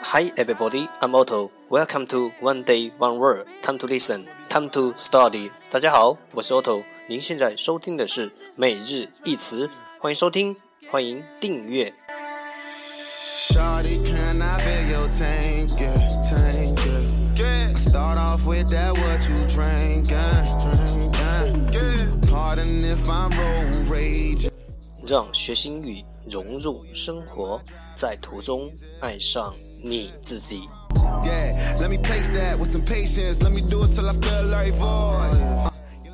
Hi everybody, I'm Otto. Welcome to One Day One Word. Time to listen, time to study. 大家好，我是 Otto。您现在收听的是每日一词，欢迎收听，欢迎订阅。Shawty, can I be your tank? Yeah, tank, yeah. I start off with that what you drink, drink, yeah. Pardon if I'm road rage. 让学英语 融入生活，在途中爱上你自己。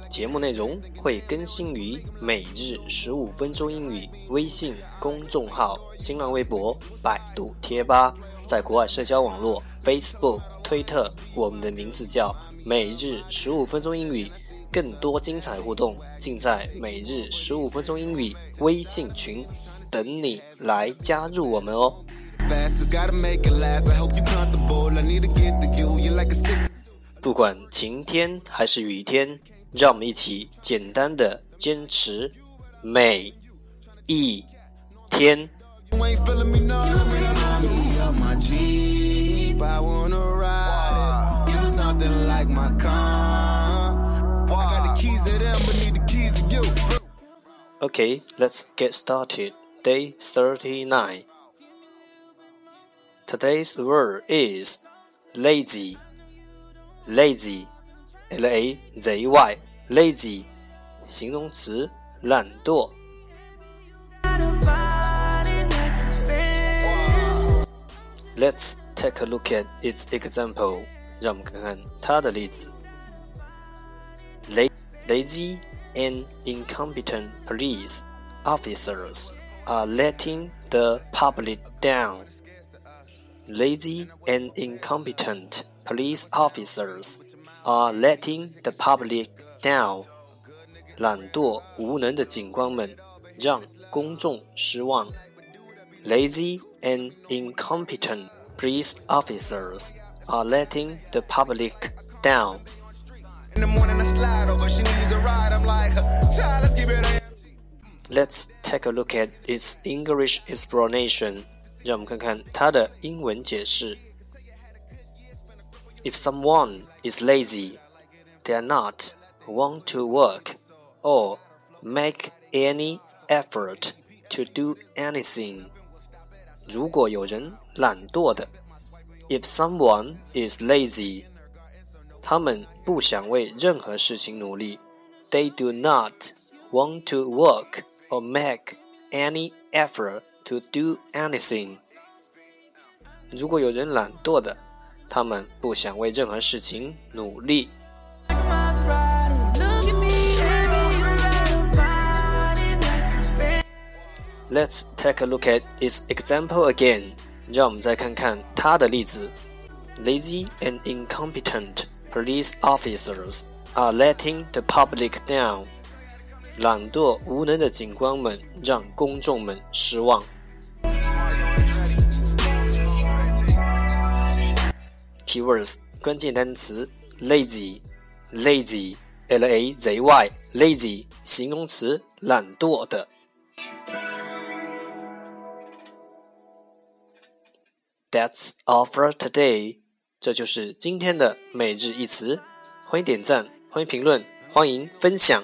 节目内容会更新于每日十五分钟英语微信公众号、新浪微博、百度贴吧，在国外社交网络 Facebook、推特，我们的名字叫每日十五分钟英语。更多精彩互动尽在每日十五分钟英语微信群，等你来加入我们哦。不管晴天还是雨天，让我们一起简单的坚持每一天。Okay, let's get started. Day 39. Today's word is lazy. Lazy, L-A-Z-Y, lazy, 形容词，懒惰。Let's take a look at its example. 让我们看看它的例子。Lazy and incompetent police officers are letting the public down. Lazy and incompetent police officers are letting the public down. 懒惰无能的警官们让公众失望。Lazy and incompetent police officers are letting the public down. Let's take a look at its English explanation. 让我们看看它的英文解释。If someone is lazy, they are not want to work or make any effort to do anything. 如果有人懒惰的，if someone is lazy，他们不想为任何事情努力。They do not want to work or make any effort to do anything。如果有人懒惰的，他们不想为任何事情努力。Let's take a look at its example again。让我们再看看它的例子。Lazy and incompetent police officers are letting the public down。 懒惰无能的警官们让公众们失望。Keywords 关键单词：lazy，lazy，l a z y，lazy 形容词，懒惰的。That's all for today。这就是今天的每日一词。欢迎点赞，欢迎评论，欢迎分享，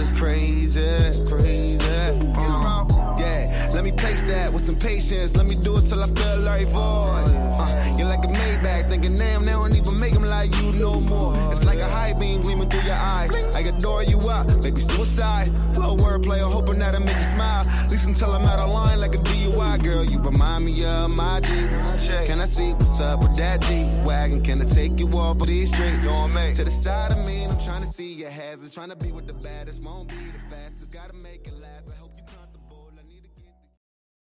driver's crazy, crazy. Uh, yeah, let me place that with some patience. Let me do it till I feel like void. Uh, you're like a thinking, damn, they don't even make them like you no more. It's like a high beam gleaming through your eye. I adore you up, baby, suicide. Little wordplay, I'm hoping that I make you smile. At least until I'm out of line like a DUI, girl. You remind me of my G. Can I see what's up with that G wagon? Can I take you off of these streets? To the side of me, I'm trying to see your hazards. Trying to be with the baddest, won't be the fastest. Gotta make it last.